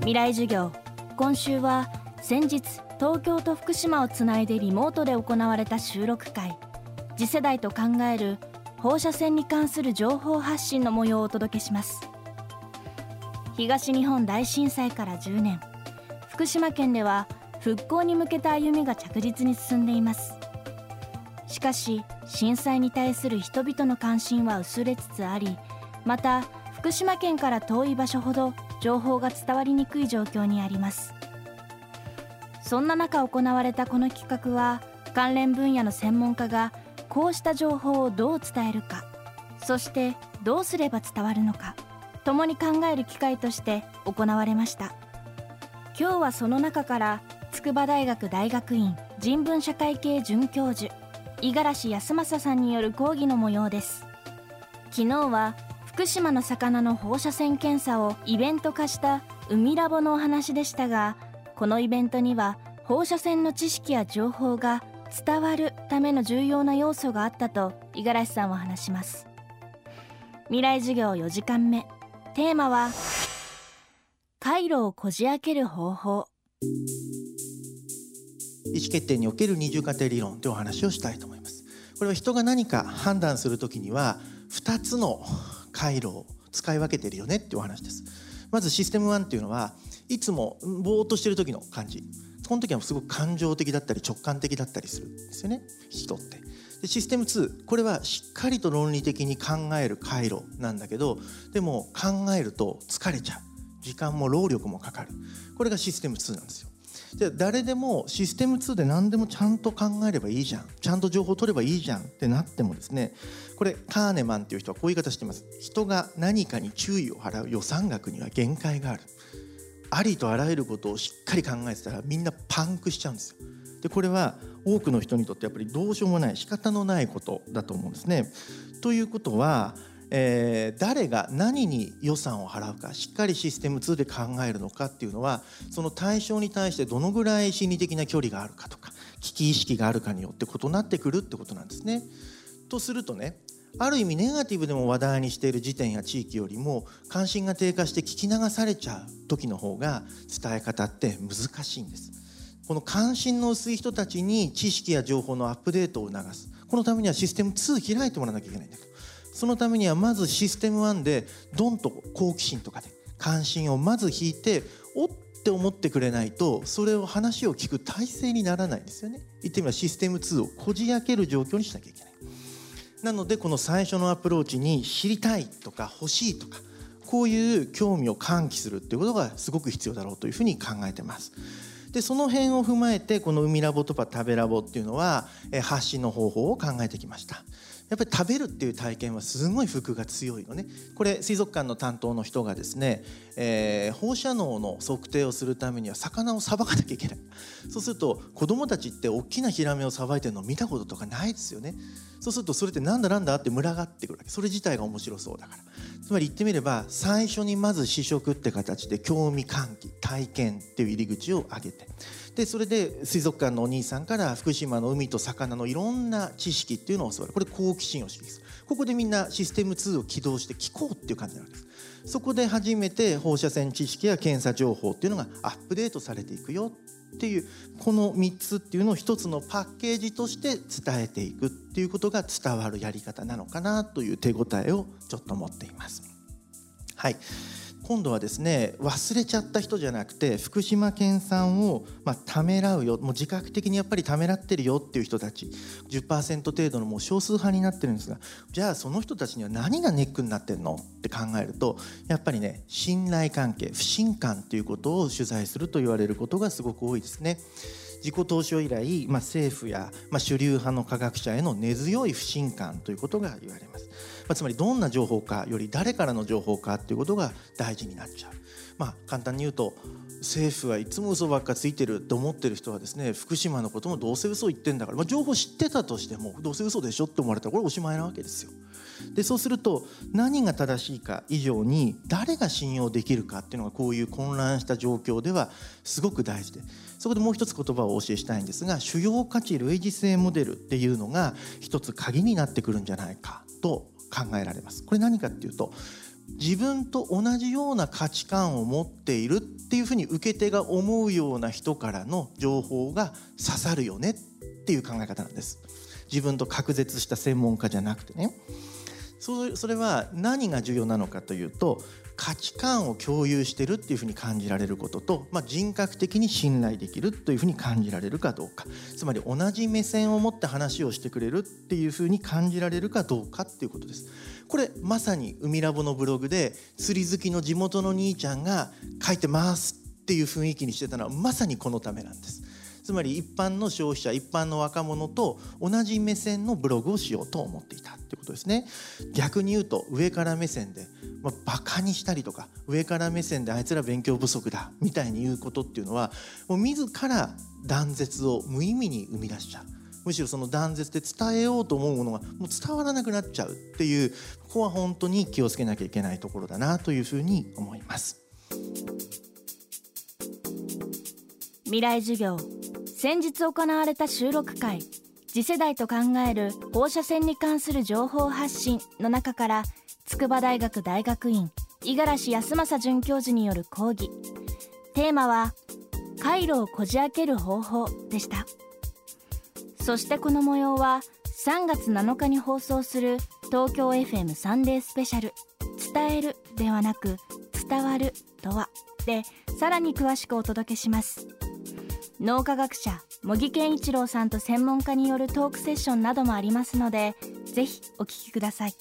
未来授業今週は先日東京と福島をつないでリモートで行われた収録会。次世代と考える放射線に関する情報発信の模様をお届けします。東日本大震災から10年。福島県では復興に向けた歩みが着実に進んでいます。しかし震災に対する人々の関心は薄れつつありまた福島県から遠い場所ほど情報が伝わりにくい状況にあります。そんな中行われたこの企画は関連分野の専門家がこうした情報をどう伝えるかそしてどうすれば伝わるのか共に考える機会として行われました。今日はその中から筑波大学大学院人文社会系准教授五十嵐康政さんによる講義の模様です。昨日は福島の魚の放射線検査をイベント化した海ラボのお話でしたがこのイベントには放射線の知識や情報が伝わるための重要な要素があったと五十嵐さんは話します。未来授業4時間目。テーマは回路をこじ開ける方法。意思決定における二重過程理論というお話をしたいと思います。これは人が何か判断するときには2つの回路を使い分けてるよねっていうお話です。まずシステム1っていうのはいつもぼーっとしてる時の感じ。この時はすごく感情的だったり直感的だったりするんですよね。人って。でシステム2これはしっかりと論理的に考える回路なんだけどでも考えると疲れちゃう。時間も労力もかかる。これがシステム2なんですよ。じゃあ誰でもシステム2で何でもちゃんと考えればいいじゃん。ちゃんと情報を取ればいいじゃんってなってもですねこれカーネマンっていう人はこういう言い方してます。人が何かに注意を払う予算額には限界がある。ありとあらゆることをしっかり考えてたらみんなパンクしちゃうんですよ。でこれは多くの人にとってやっぱりどうしようもない仕方のないことだと思うんですね。ということはえー、誰が何に予算を払うかしっかりシステム2で考えるのかっていうのはその対象に対してどのぐらい心理的な距離があるかとか危機意識があるかによって異なってくるってことなんですね。とするとねある意味ネガティブでも話題にしている時点や地域よりも関心が低下して聞き流されちゃう時の方が伝え方って難しいんです。この関心の薄い人たちに知識や情報のアップデートを促すこのためにはシステム2開いてもらわなきゃいけないんだけどそのためにはまずシステム1でドンと好奇心とかで関心をまず引いておって思ってくれないとそれを話を聞く体制にならないんですよね。言ってみればシステム2をこじ開ける状況にしなきゃいけない。なのでこの最初のアプローチに知りたいとか欲しいとかこういう興味を喚起するっていうことがすごく必要だろうというふうに考えてます。でその辺を踏まえてこの海ラボとか食べラボっていうのは発信の方法を考えてきました。やっぱり食べるっていう体験はすごい服が強いのね。これ水族館の担当の人がですね、えー、放射能の測定をするためには魚をさばかなきゃいけない。そうすると子供たちって大きなヒラメをさばいてるのを見たこととかないですよね。そうするとそれってなんだなんだって群がってくるわけ。それ自体が面白そうだから。つまり言ってみれば最初にまず試食って形で興味喚起体験っていう入り口を挙げて。でそれで水族館のお兄さんから福島の海と魚のいろんな知識っていうのを教わる。これ好奇心を刺激す。るここでみんなシステム2を起動して聞こうっていう感じなわけです。そこで初めて放射線知識や検査情報っていうのがアップデートされていくよっていうこの3つっていうのを一つのパッケージとして伝えていくっていうことが伝わるやり方なのかなという手応えをちょっと持っています。はい。今度はですね忘れちゃった人じゃなくて福島県産をまあためらうよもう自覚的にやっぱりためらってるよっていう人たち10%程度のもう少数派になってるんですがじゃあその人たちには何がネックになってるのって考えるとやっぱりね信頼関係不信感ということを取材すると言われることがすごく多いですね。自己投資以来、まあ、政府や、まあ、主流派の科学者への根強い不信感ということが言われます。まあ、つまりどんな情報かより誰からの情報かということが大事になっちゃう。まあ、簡単に言うと政府はいつも嘘ばっかついてると思ってる人はですね福島のこともどうせ嘘言ってんだから、まあ、情報知ってたとしてもどうせ嘘でしょって思われたらこれおしまいなわけですよ。でそうすると何が正しいか以上に誰が信用できるかっていうのがこういう混乱した状況ではすごく大事でそこでもう一つ言葉をお教えしたいんですが主要価値類似性モデルっていうのが一つ鍵になってくるんじゃないかと考えられます。これ何かっていうと自分と同じような価値観を持っているっていうふうに受け手が思うような人からの情報が刺さるよねっていう考え方なんです。自分と隔絶した専門家じゃなくてね。そそれは何が重要なのかというと価値観を共有してるっていうふうに感じられることと、まあ、人格的に信頼できるというふうに感じられるかどうかつまり同じ目線を持って話をしてくれるっていうふうに感じられるかどうかっていうことです。これまさに海ラボのブログで釣り好きの地元の兄ちゃんが書いてますっていう雰囲気にしてたのはまさにこのためなんです。つまり一般の消費者一般の若者と同じ目線のブログをしようと思っていたってことですね。逆に言うと上から目線で、まあ、バカにしたりとか上から目線であいつら勉強不足だみたいに言うことっていうのはもう自ら断絶を無意味に生み出しちゃう。むしろその断絶で伝えようと思うものがもう伝わらなくなっちゃうっていうここは本当に気をつけなきゃいけないところだなというふうに思います。未来授業。先日行われた収録会次世代と考える放射線に関する情報発信の中から筑波大学大学院五十嵐康政准教授による講義。テーマは回路をこじ開ける方法でした。そしてこの模様は3月7日に放送する東京 FM サンデースペシャル。伝えるではなく伝わるとは。でさらに詳しくお届けします。脳科学者茂木健一郎さんと専門家によるトークセッションなどもありますのでぜひお聞きください。